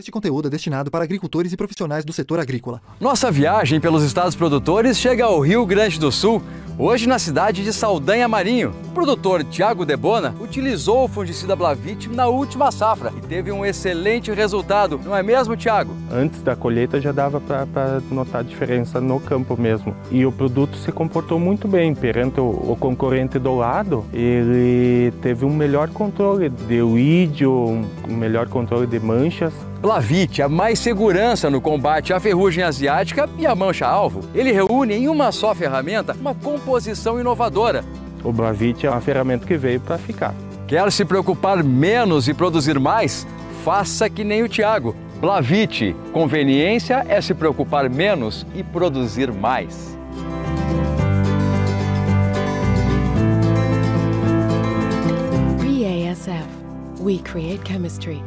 Este conteúdo é destinado para agricultores e profissionais do setor agrícola. Nossa viagem pelos estados produtores chega ao Rio Grande do Sul, hoje na cidade de Saldanha Marinho. O produtor Tiago Debona utilizou o fungicida Blavit na última safra e teve um excelente resultado, não é mesmo, Tiago? Antes da colheita já dava para notar a diferença no campo mesmo. E o produto se comportou muito bem perante o, o concorrente do lado. Ele teve um melhor controle de weed, um melhor controle de manchas Blavit, a mais segurança no combate à ferrugem asiática e à mancha-alvo. Ele reúne em uma só ferramenta uma composição inovadora. O Blavit é uma ferramenta que veio para ficar. Quer se preocupar menos e produzir mais? Faça que nem o Tiago. Blavit, conveniência é se preocupar menos e produzir mais. BASF. We create chemistry.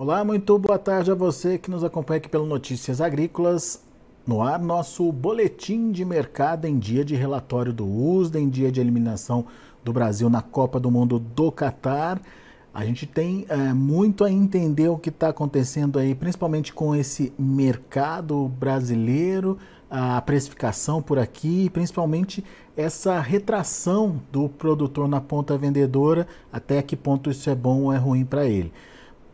Olá, muito boa tarde a você que nos acompanha aqui pelo Notícias Agrícolas. No ar, nosso boletim de mercado em dia de relatório do USDA, em dia de eliminação do Brasil na Copa do Mundo do Catar. A gente tem é, muito a entender o que está acontecendo aí, principalmente com esse mercado brasileiro, a precificação por aqui, principalmente essa retração do produtor na ponta vendedora, até que ponto isso é bom ou é ruim para ele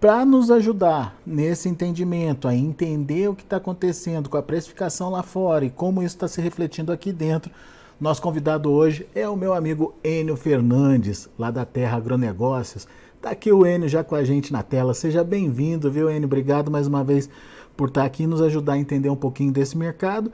para nos ajudar nesse entendimento, a entender o que está acontecendo com a precificação lá fora e como isso está se refletindo aqui dentro, nosso convidado hoje é o meu amigo Enio Fernandes, lá da Terra Agronegócios. Está aqui o Enio já com a gente na tela. Seja bem-vindo, viu, Enio? Obrigado mais uma vez por estar tá aqui e nos ajudar a entender um pouquinho desse mercado.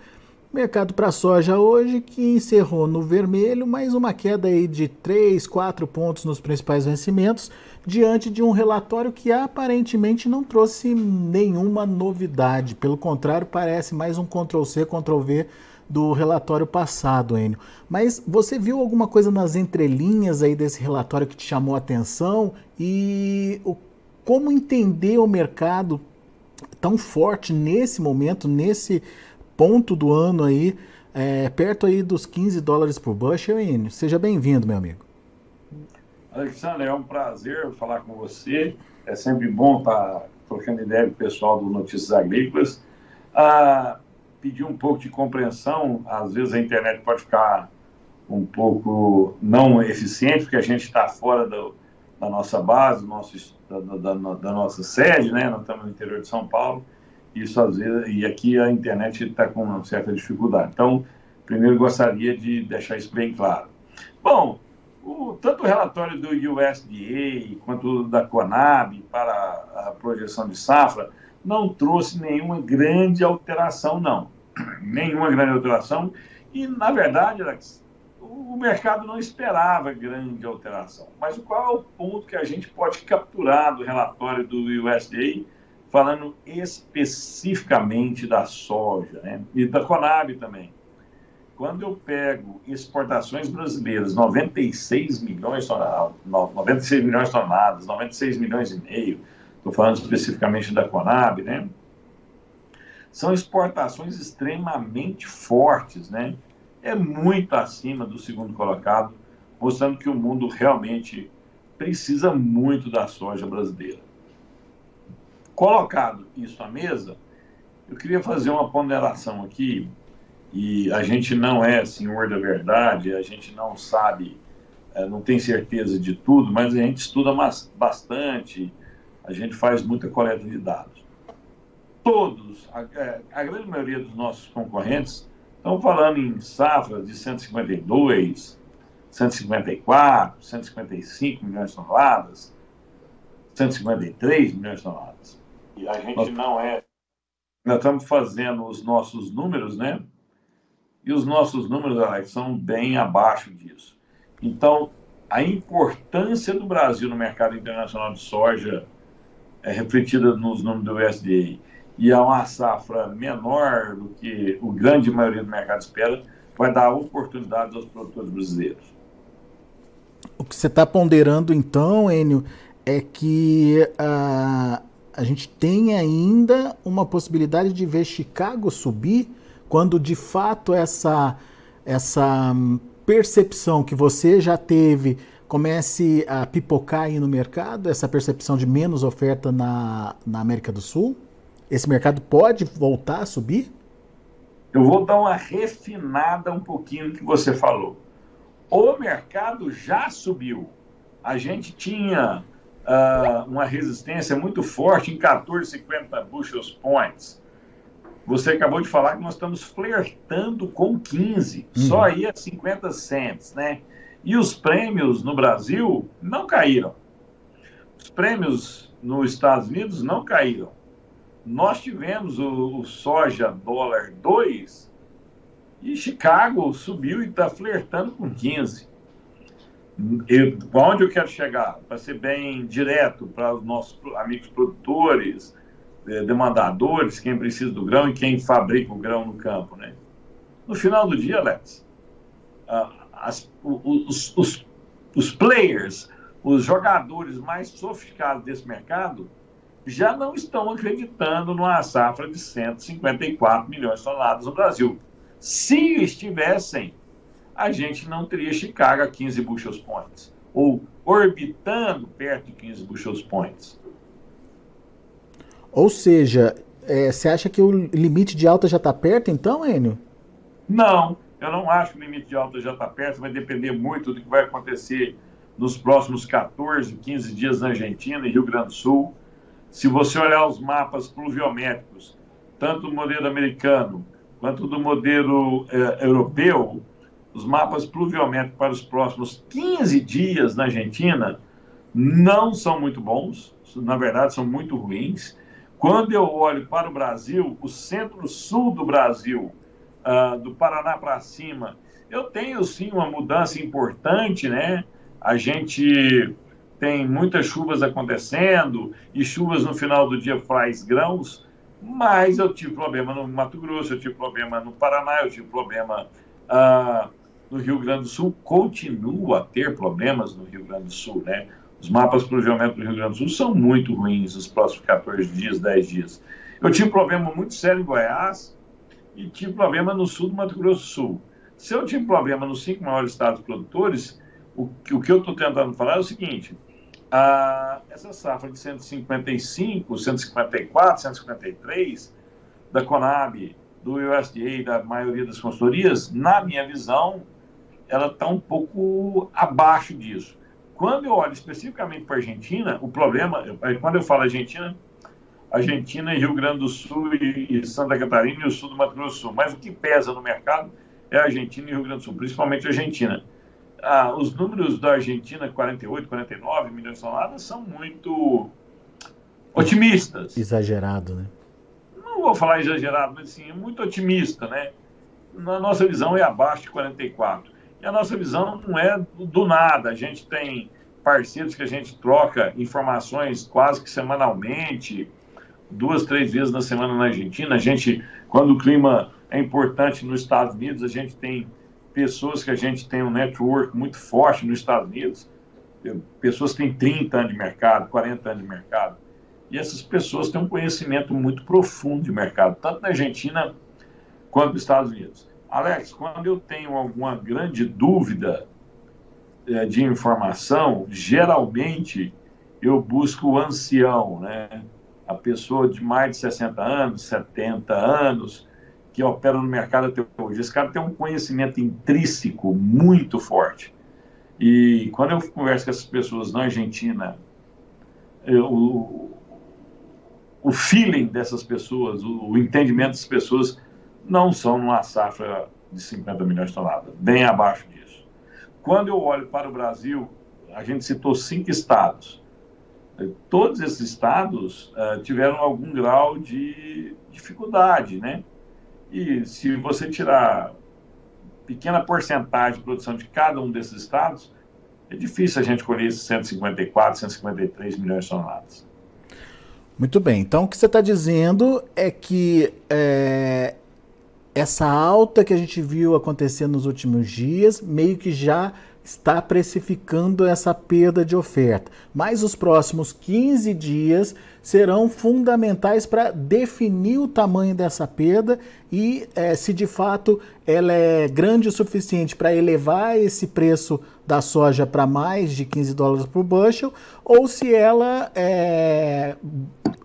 Mercado para soja hoje que encerrou no vermelho, mais uma queda aí de 3, 4 pontos nos principais vencimentos diante de um relatório que aparentemente não trouxe nenhuma novidade. Pelo contrário, parece mais um Ctrl-C, Ctrl-V do relatório passado, Enio. Mas você viu alguma coisa nas entrelinhas aí desse relatório que te chamou a atenção? E o, como entender o mercado tão forte nesse momento, nesse ponto do ano aí, é, perto aí dos 15 dólares por bushel, Enio? Seja bem-vindo, meu amigo. Alexandre, é um prazer falar com você. É sempre bom estar trocando ideia com o pessoal do Notícias Agrícolas. Ah, pedir um pouco de compreensão, às vezes a internet pode ficar um pouco não eficiente, porque a gente está fora do, da nossa base, da, da, da, nossa sede, né? Nós estamos no interior de São Paulo, isso às vezes, e aqui a internet está com uma certa dificuldade. Então, primeiro gostaria de deixar isso bem claro. Bom, o, tanto o relatório do USDA quanto da Conab para a projeção de safra não trouxe nenhuma grande alteração, não. nenhuma grande alteração. E, na verdade, o mercado não esperava grande alteração. Mas qual é o ponto que a gente pode capturar do relatório do USDA, falando especificamente da soja, né? E da Conab também quando eu pego exportações brasileiras, 96 milhões, 96 milhões de toneladas, 96 milhões e meio, estou falando especificamente da Conab, né? São exportações extremamente fortes, né? É muito acima do segundo colocado, mostrando que o mundo realmente precisa muito da soja brasileira. Colocado isso à mesa, eu queria fazer uma ponderação aqui e a gente não é senhor da verdade, a gente não sabe, eh, não tem certeza de tudo, mas a gente estuda bastante, a gente faz muita coleta de dados. Todos, a, eh, a grande maioria dos nossos concorrentes estão falando em safras de 152, 154, 155 milhões de toneladas, 153 milhões de toneladas. E a gente não é. Nós estamos fazendo os nossos números, né? E os nossos números, Alex, são bem abaixo disso. Então, a importância do Brasil no mercado internacional de soja é refletida nos números do USDA e há uma safra menor do que o grande maioria do mercado espera, vai dar oportunidades aos produtores brasileiros. O que você está ponderando então, Enio, é que a, a gente tem ainda uma possibilidade de ver Chicago subir quando de fato essa, essa hum, percepção que você já teve comece a pipocar aí no mercado, essa percepção de menos oferta na, na América do Sul? Esse mercado pode voltar a subir? Eu vou dar uma refinada um pouquinho no que você falou. O mercado já subiu. A gente tinha uh, uma resistência muito forte em 14,50 bushels points. Você acabou de falar que nós estamos flertando com 15, uhum. só aí a 50 cents, né? E os prêmios no Brasil não caíram. Os prêmios nos Estados Unidos não caíram. Nós tivemos o, o soja dólar 2 e Chicago subiu e está flertando com 15. Eu, onde eu quero chegar? Para ser bem direto para os nossos amigos produtores, demandadores, quem precisa do grão e quem fabrica o grão no campo. Né? No final do dia, Alex, as, os, os, os players, os jogadores mais sofisticados desse mercado, já não estão acreditando numa safra de 154 milhões de toneladas no Brasil. Se estivessem, a gente não teria Chicago a 15 bushels points, ou orbitando perto de 15 bushels points. Ou seja, é, você acha que o limite de alta já está perto, então, Enio? Não, eu não acho que o limite de alta já está perto, vai depender muito do que vai acontecer nos próximos 14, 15 dias na Argentina e Rio Grande do Sul. Se você olhar os mapas pluviométricos, tanto do modelo americano quanto do modelo eh, europeu, os mapas pluviométricos para os próximos 15 dias na Argentina não são muito bons, na verdade são muito ruins. Quando eu olho para o Brasil, o centro-sul do Brasil, uh, do Paraná para cima, eu tenho sim uma mudança importante, né? A gente tem muitas chuvas acontecendo e chuvas no final do dia faz grãos, mas eu tive problema no Mato Grosso, eu tive problema no Paraná, eu tive problema uh, no Rio Grande do Sul, continuo a ter problemas no Rio Grande do Sul, né? Os mapas pluviométricos do Rio Grande do Sul são muito ruins nos próximos 14 dias, 10 dias. Eu tive problema muito sério em Goiás e tive problema no sul do Mato Grosso do Sul. Se eu tive problema nos cinco maiores estados produtores, o, o que eu estou tentando falar é o seguinte: a, essa safra de 155, 154, 153 da Conab, do USDA, da maioria das consultorias, na minha visão, ela está um pouco abaixo disso. Quando eu olho especificamente para a Argentina, o problema, quando eu falo Argentina, Argentina e Rio Grande do Sul e, Santa Catarina e o sul do Mato Grosso do Sul. Mas o que pesa no mercado é a Argentina e Rio Grande do Sul, principalmente a Argentina. Ah, os números da Argentina, 48, 49 milhões de toneladas, são muito otimistas. Exagerado, né? Não vou falar exagerado, mas sim, é muito otimista, né? Na nossa visão é abaixo de 44. E a nossa visão não é do nada. A gente tem parceiros que a gente troca informações quase que semanalmente, duas, três vezes na semana na Argentina. A gente, quando o clima é importante nos Estados Unidos, a gente tem pessoas que a gente tem um network muito forte nos Estados Unidos, pessoas que têm 30 anos de mercado, 40 anos de mercado. E essas pessoas têm um conhecimento muito profundo de mercado, tanto na Argentina quanto nos Estados Unidos. Alex, quando eu tenho alguma grande dúvida é, de informação, geralmente eu busco o ancião, né? a pessoa de mais de 60 anos, 70 anos, que opera no mercado até hoje. Esse cara tem um conhecimento intrínseco muito forte. E quando eu converso com essas pessoas na Argentina, eu, o, o feeling dessas pessoas, o, o entendimento dessas pessoas não são numa safra de 50 milhões de toneladas, bem abaixo disso. Quando eu olho para o Brasil, a gente citou cinco estados. Todos esses estados uh, tiveram algum grau de dificuldade, né? E se você tirar pequena porcentagem de produção de cada um desses estados, é difícil a gente colher esses 154, 153 milhões de toneladas. Muito bem. Então, o que você está dizendo é que é, essa alta que a gente viu acontecer nos últimos dias meio que já está precificando essa perda de oferta. Mas os próximos 15 dias serão fundamentais para definir o tamanho dessa perda e é, se de fato ela é grande o suficiente para elevar esse preço da soja para mais de 15 dólares por bushel ou se ela é,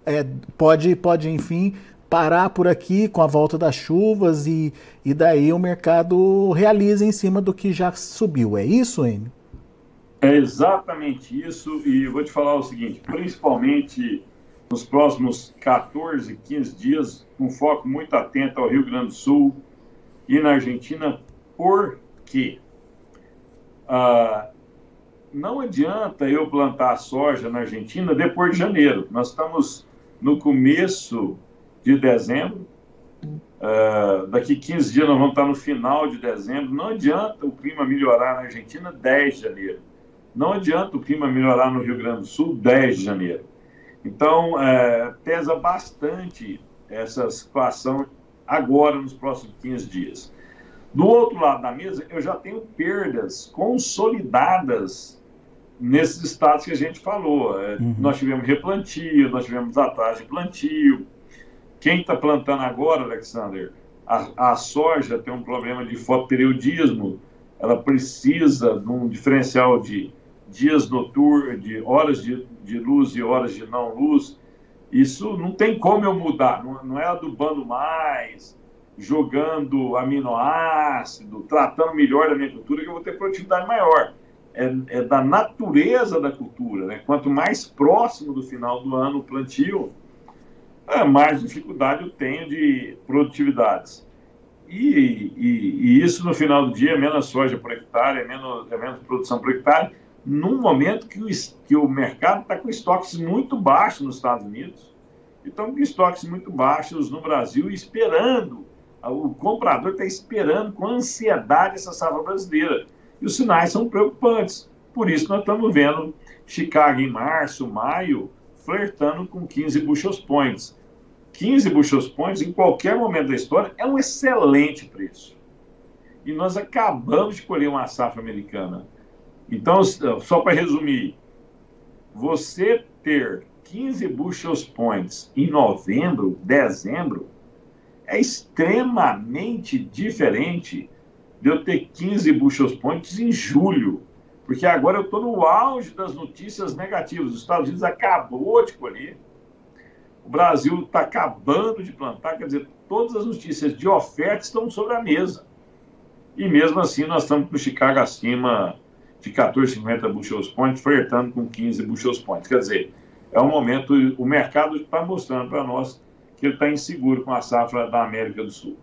é, pode, pode, enfim, parar por aqui com a volta das chuvas e, e daí o mercado realiza em cima do que já subiu. É isso, Enio? É exatamente isso, e vou te falar o seguinte: principalmente nos próximos 14, 15 dias, um foco muito atento ao Rio Grande do Sul e na Argentina, por quê? Ah, não adianta eu plantar soja na Argentina depois de janeiro. Nós estamos no começo de dezembro. Uh, daqui 15 dias nós vamos estar no final de dezembro. Não adianta o clima melhorar na Argentina 10 de janeiro. Não adianta o clima melhorar no Rio Grande do Sul 10 de janeiro. Então, uh, pesa bastante essa situação agora, nos próximos 15 dias. Do outro lado da mesa, eu já tenho perdas consolidadas nesses estados que a gente falou. É, uhum. Nós tivemos replantio, nós tivemos atraso de plantio. Quem está plantando agora, Alexander, a, a, soja tem um problema de fotoperiodismo, ela precisa de um diferencial de dias noturnos, de horas de, de luz e horas de não luz. Isso não tem como eu mudar, não, não é adubando mais, jogando aminoácido, tratando melhor da minha cultura, que eu vou ter produtividade maior é, é, da natureza da cultura. Né? Quanto mais próximo do final do ano o plantio, mais dificuldade eu tenho de produtividades. E, e, e, isso no final do dia é menos soja por hectare, é menos, é menos produção por hectare, num momento que o, que o mercado está com estoques muito baixos nos Estados Unidos, e estão com estoques muito baixos no Brasil, esperando, o comprador está esperando com ansiedade essa safra brasileira. E os sinais são preocupantes. Por isso, nós estamos vendo Chicago em março, maio, flertando com 15 bushels points. 15 bushels points, em qualquer momento da história, é um excelente preço. E nós acabamos de colher uma safra americana. Então, só para resumir, você ter 15 bushels points em novembro, dezembro, é extremamente diferente de eu ter 15 bushels points em julho, porque agora eu estou no auge das notícias negativas. Os Estados Unidos acabou de colher, o Brasil está acabando de plantar, quer dizer, todas as notícias de oferta estão sobre a mesa. E mesmo assim, nós estamos com Chicago acima de 14,50 bushels points, flertando com 15 bushels points. Quer dizer, é um momento, o mercado está mostrando para nós que ele está inseguro com a safra da América do Sul.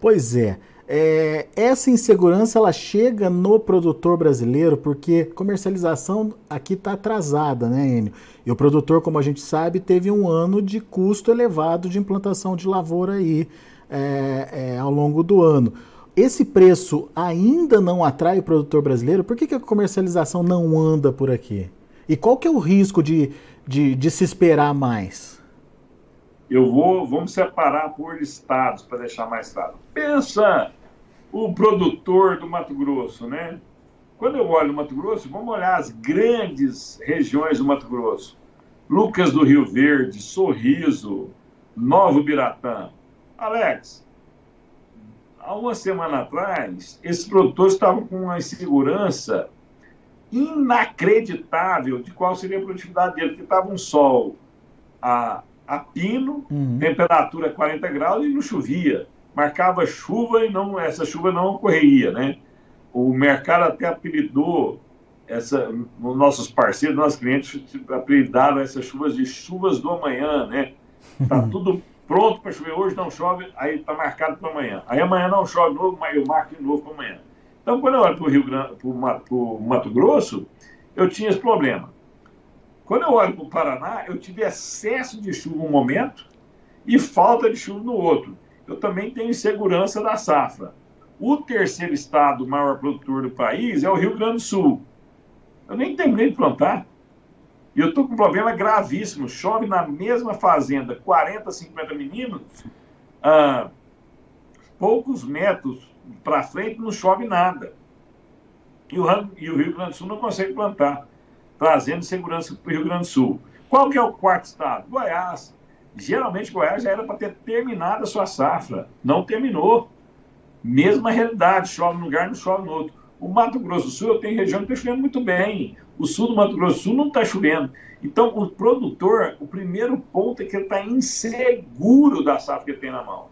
Pois é. É, essa insegurança ela chega no produtor brasileiro porque comercialização aqui está atrasada, né, Enio? E o produtor, como a gente sabe, teve um ano de custo elevado de implantação de lavoura aí é, é, ao longo do ano. Esse preço ainda não atrai o produtor brasileiro? Por que, que a comercialização não anda por aqui? E qual que é o risco de, de, de se esperar mais? Eu vou, vamos separar por estados para deixar mais claro. Pensa o produtor do Mato Grosso, né? Quando eu olho o Mato Grosso, vamos olhar as grandes regiões do Mato Grosso. Lucas do Rio Verde, Sorriso, Novo Biratã. Alex, há uma semana atrás, esses produtores estavam com uma insegurança inacreditável de qual seria a produtividade dele, porque estava um sol a, a pino, uhum. temperatura 40 graus e não chovia marcava chuva e não essa chuva não ocorreria, né? O mercado até apelidou essa, os nossos parceiros, nossos clientes apelidaram essas chuvas de chuvas do amanhã, né? Tá tudo pronto para chover hoje, não chove, aí está marcado para amanhã. Aí amanhã não chove de novo, mas eu marco de novo para amanhã. Então, quando eu olho para o Rio Grande, para o Mato Grosso, eu tinha esse problema. Quando eu olho para o Paraná, eu tive excesso de chuva um momento e falta de chuva no outro eu também tenho insegurança da safra. O terceiro estado maior produtor do país é o Rio Grande do Sul. Eu nem terminei de plantar. E eu estou com um problema gravíssimo. Chove na mesma fazenda 40, 50 milímetros, ah, poucos metros para frente não chove nada. e o, e o Rio Grande do Sul não consegue plantar, trazendo segurança para o Rio Grande do Sul. Qual que é o quarto estado? Goiás. Geralmente Goiás já era para ter terminado a sua safra, não terminou. Mesma realidade, chove num lugar, não chove no outro. O Mato Grosso do Sul, tenho região que está chovendo muito bem. O sul do Mato Grosso do Sul não está chovendo. Então, o produtor, o primeiro ponto é que ele está inseguro da safra que ele tem na mão.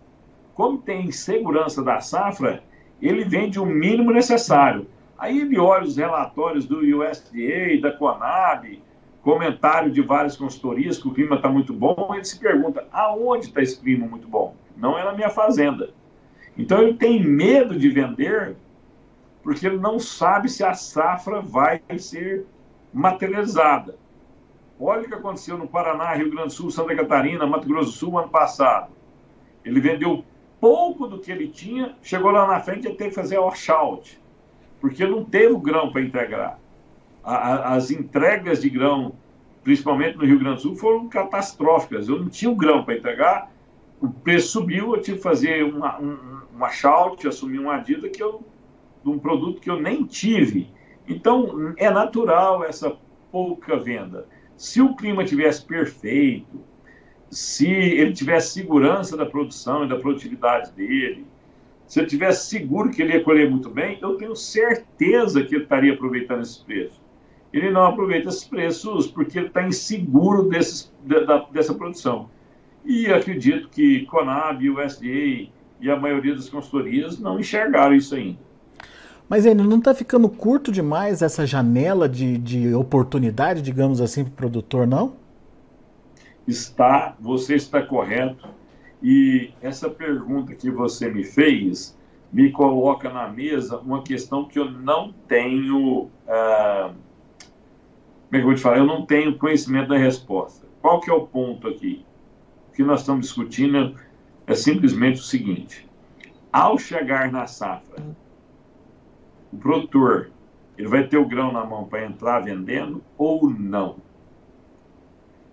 Como tem insegurança da safra, ele vende o mínimo necessário. Aí ele olha os relatórios do USDA, da Conab, comentário de várias consultorias que o clima está muito bom, ele se pergunta, aonde está esse clima muito bom? Não é na minha fazenda. Então ele tem medo de vender porque ele não sabe se a safra vai ser materializada. Olha o que aconteceu no Paraná, Rio Grande do Sul, Santa Catarina, Mato Grosso do Sul ano passado. Ele vendeu pouco do que ele tinha, chegou lá na frente e teve que fazer washout porque não teve o grão para integrar. As entregas de grão, principalmente no Rio Grande do Sul, foram catastróficas. Eu não tinha o grão para entregar, o preço subiu, eu tive que fazer uma, um, uma shout, assumir uma dívida que eu, de um produto que eu nem tive. Então, é natural essa pouca venda. Se o clima tivesse perfeito, se ele tivesse segurança da produção e da produtividade dele, se eu tivesse seguro que ele ia colher muito bem, eu tenho certeza que ele estaria aproveitando esses preços. Ele não aproveita esses preços porque ele está inseguro desses, da, dessa produção. E acredito que Conab, o USDA e a maioria das consultorias não enxergaram isso ainda. Mas ainda não está ficando curto demais essa janela de, de oportunidade, digamos assim, para o produtor, não? Está, você está correto. E essa pergunta que você me fez me coloca na mesa uma questão que eu não tenho. Ah, como é que eu vou te falar? Eu não tenho conhecimento da resposta. Qual que é o ponto aqui? O que nós estamos discutindo é simplesmente o seguinte: ao chegar na safra, o produtor ele vai ter o grão na mão para entrar vendendo ou não?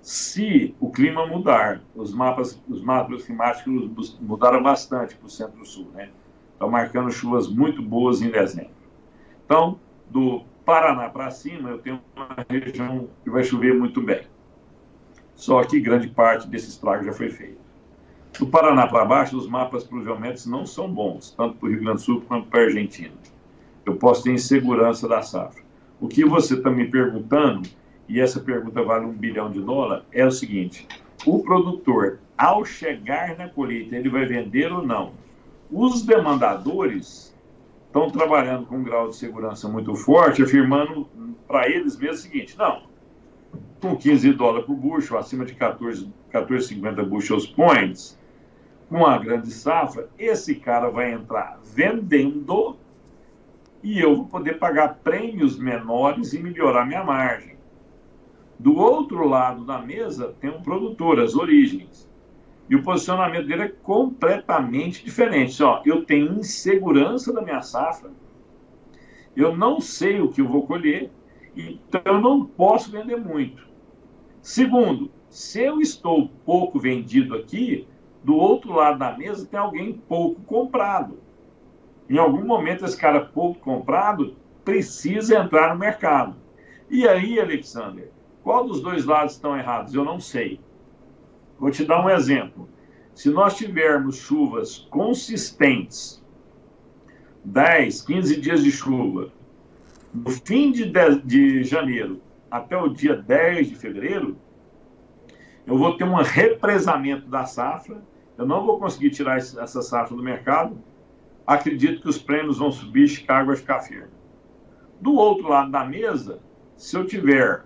se o clima mudar, os mapas, os mapas climáticos mudaram bastante para o centro-sul, né? Estão marcando chuvas muito boas em dezembro. Então, do Paraná para cima, eu tenho uma região que vai chover muito bem. Só que grande parte desse estrago já foi feito. Do Paraná para baixo, os mapas pluviométricos não são bons, tanto para o Rio Grande do Sul quanto para a Argentina. Eu posso ter insegurança da safra. O que você está me perguntando e essa pergunta vale um bilhão de dólares, é o seguinte: o produtor, ao chegar na colheita, ele vai vender ou não? Os demandadores estão trabalhando com um grau de segurança muito forte, afirmando para eles mesmo o seguinte: não, com 15 dólares por bushel, acima de 14,50 14, bushels points, com uma grande safra, esse cara vai entrar vendendo e eu vou poder pagar prêmios menores e melhorar minha margem. Do outro lado da mesa tem um produtor, as origens. E o posicionamento dele é completamente diferente. Ó, eu tenho insegurança da minha safra, eu não sei o que eu vou colher, então eu não posso vender muito. Segundo, se eu estou pouco vendido aqui, do outro lado da mesa tem alguém pouco comprado. Em algum momento, esse cara pouco comprado precisa entrar no mercado. E aí, Alexander, qual dos dois lados estão errados? Eu não sei. Vou te dar um exemplo. Se nós tivermos chuvas consistentes, 10, 15 dias de chuva, no fim de, de, janeiro até o dia 10 de fevereiro, eu vou ter um represamento da safra, eu não vou conseguir tirar essa safra do mercado, acredito que os prêmios vão subir, Chicago vai ficar firme. Do outro lado da mesa, se eu tiver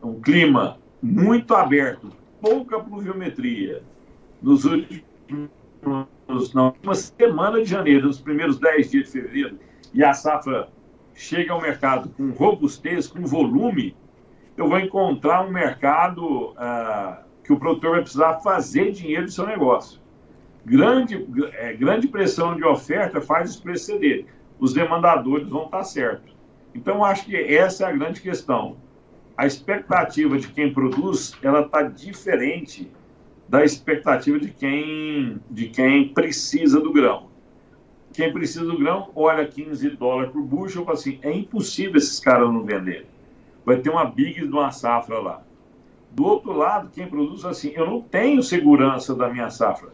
um clima muito aberto, pouca pluviometria nos últimos na última semana de janeiro, nos primeiros 10 dias de fevereiro, e a safra chega ao mercado com robustez, com volume, eu vou encontrar um mercado ah, que o produtor vai precisar fazer dinheiro do seu negócio. Grande, é, grande pressão de oferta faz os preços ceder. Os demandadores vão estar certos. Então, acho que essa é a grande questão a expectativa de quem produz ela está diferente da expectativa de quem de quem precisa do grão. quem precisa do grão olha 15 dólares por bushel e fala assim, é impossível esses caras não venderem. Vai ter uma big de uma safra lá. Do outro lado, quem produz assim, eu não tenho segurança da minha safra.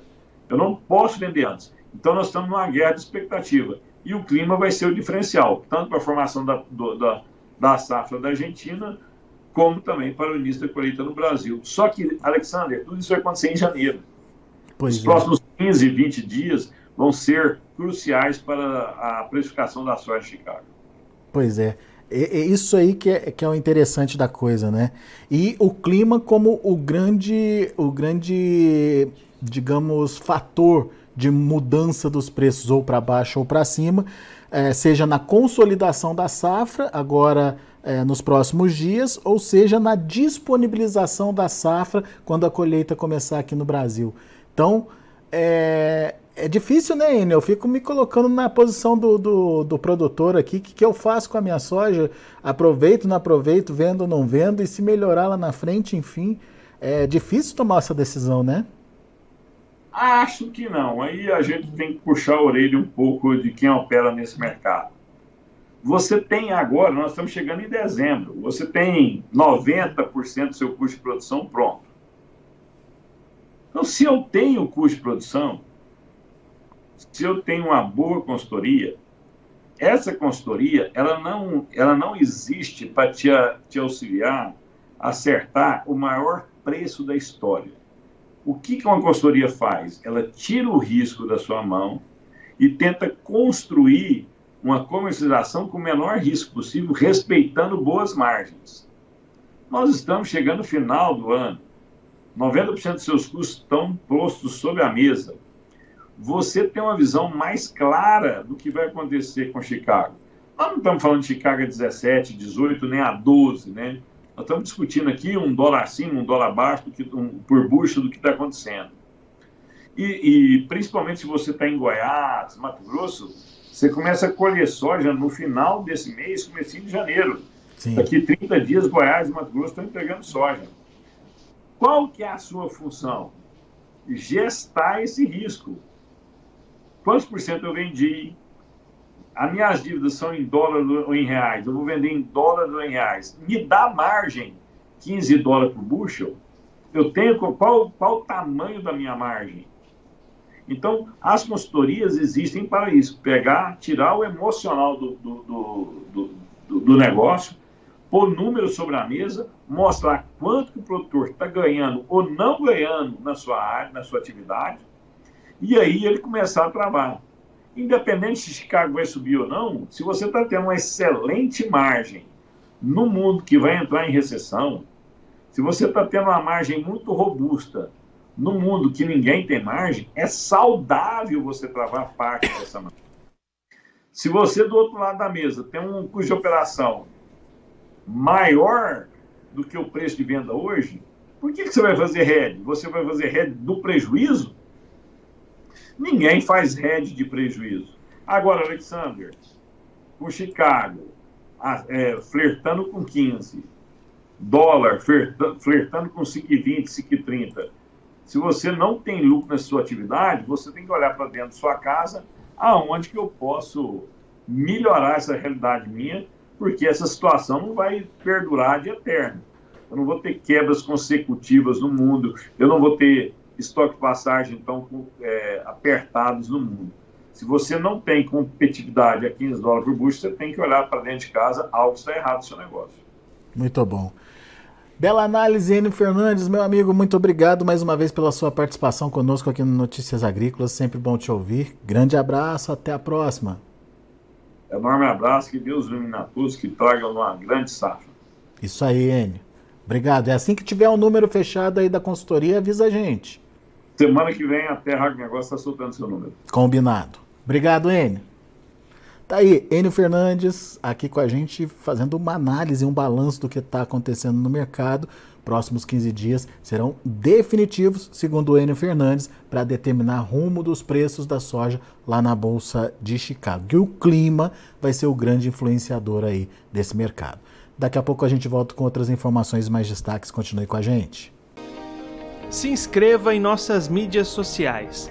Eu não posso vender antes. Então nós estamos numa guerra de expectativa. E o clima vai ser o diferencial, tanto para a formação da, do, da, da safra da Argentina, como também para o início da colheita no Brasil. Só que, Alexander, tudo isso vai acontecer em janeiro. Pois Os é. próximos 15, 20 dias vão ser cruciais para a precificação da soja de Chicago. Pois é. É, é isso aí que é, que é o interessante da coisa, né? E o clima como o grande, o grande, digamos, fator de mudança dos preços ou para baixo ou para cima, é, seja na consolidação da safra, agora é, nos próximos dias, ou seja na disponibilização da safra quando a colheita começar aqui no Brasil. Então, é, é difícil, né, Enio? Eu fico me colocando na posição do, do, do produtor aqui. O que, que eu faço com a minha soja? Aproveito, não aproveito, vendo ou não vendo? E se melhorar lá na frente, enfim. É difícil tomar essa decisão, né? Acho que não. Aí a gente tem que puxar a orelha um pouco de quem opera nesse mercado. Você tem agora, nós estamos chegando em dezembro, você tem 90% do seu custo de produção pronto. Então, se eu tenho custo de produção, se eu tenho uma boa consultoria, essa consultoria ela não, ela não existe para te, te auxiliar a acertar o maior preço da história. O que, que uma consultoria faz? Ela tira o risco da sua mão e tenta construir uma comercialização com o menor risco possível, respeitando boas margens. Nós estamos chegando no final do ano. 90% dos seus custos estão postos sobre a mesa você tem uma visão mais clara do que vai acontecer com Chicago. Nós não estamos falando de Chicago a 17, 18, nem a 12, né? Nós estamos discutindo aqui um dólar acima, um dólar abaixo do que, um, por bucho do que está acontecendo. E, e, principalmente se você está em Goiás, Mato Grosso, você começa a colher soja no final desse mês, comecinho de janeiro. Sim. Daqui 30 dias, Goiás e Mato Grosso estão entregando soja. Qual que é a sua função? Gestar esse risco quantos por cento eu vendi, as minhas dívidas são em dólar ou em reais, eu vou vender em dólar ou em reais, me dá margem 15 dólares por bushel, eu tenho qual, qual o tamanho da minha margem? Então, as consultorias existem para isso, pegar, tirar o emocional do, do, do, do, negócio, pôr números sobre a mesa, mostrar quanto o produtor está ganhando ou não ganhando na sua área, na sua atividade, e aí ele começar a travar. Independente se Chicago vai subir ou não, se você está tendo uma excelente margem no mundo que vai entrar em recessão, se você está tendo uma margem muito robusta no mundo que ninguém tem margem, é saudável você travar parte dessa margem. Se você, do outro lado da mesa, tem um custo de operação maior do que o preço de venda hoje, por que, que você vai fazer RED? Você vai fazer RED do prejuízo? Ninguém faz hedge de prejuízo. Agora, Alexander, com Chicago, é, flertando com 15, dólar flertando com 5,20, 5,30. Se você não tem lucro na sua atividade, você tem que olhar para dentro da sua casa aonde que eu posso melhorar essa realidade minha, porque essa situação não vai perdurar de eterno. Eu não vou ter quebras consecutivas no mundo, eu não vou ter estoque de passagem então é, apertados no mundo. Se você não tem competitividade a 15 dólares por bucho, você tem que olhar para dentro de casa, algo está errado no seu negócio. Muito bom. Bela análise, Enio Fernandes, meu amigo, muito obrigado mais uma vez pela sua participação conosco aqui no Notícias Agrícolas, sempre bom te ouvir. Grande abraço, até a próxima. Enorme abraço, que Deus ilumine a todos, que tragam uma grande safra. Isso aí, Enio. Obrigado. É assim que tiver o um número fechado aí da consultoria, avisa a gente. Semana que vem a Terra Negócio está soltando seu número. Combinado. Obrigado, Enio. Tá aí, Enio Fernandes aqui com a gente fazendo uma análise, um balanço do que está acontecendo no mercado. Próximos 15 dias serão definitivos, segundo Enio Fernandes, para determinar rumo dos preços da soja lá na Bolsa de Chicago. E o clima vai ser o grande influenciador aí desse mercado. Daqui a pouco a gente volta com outras informações mais destaques. Continue com a gente. Se inscreva em nossas mídias sociais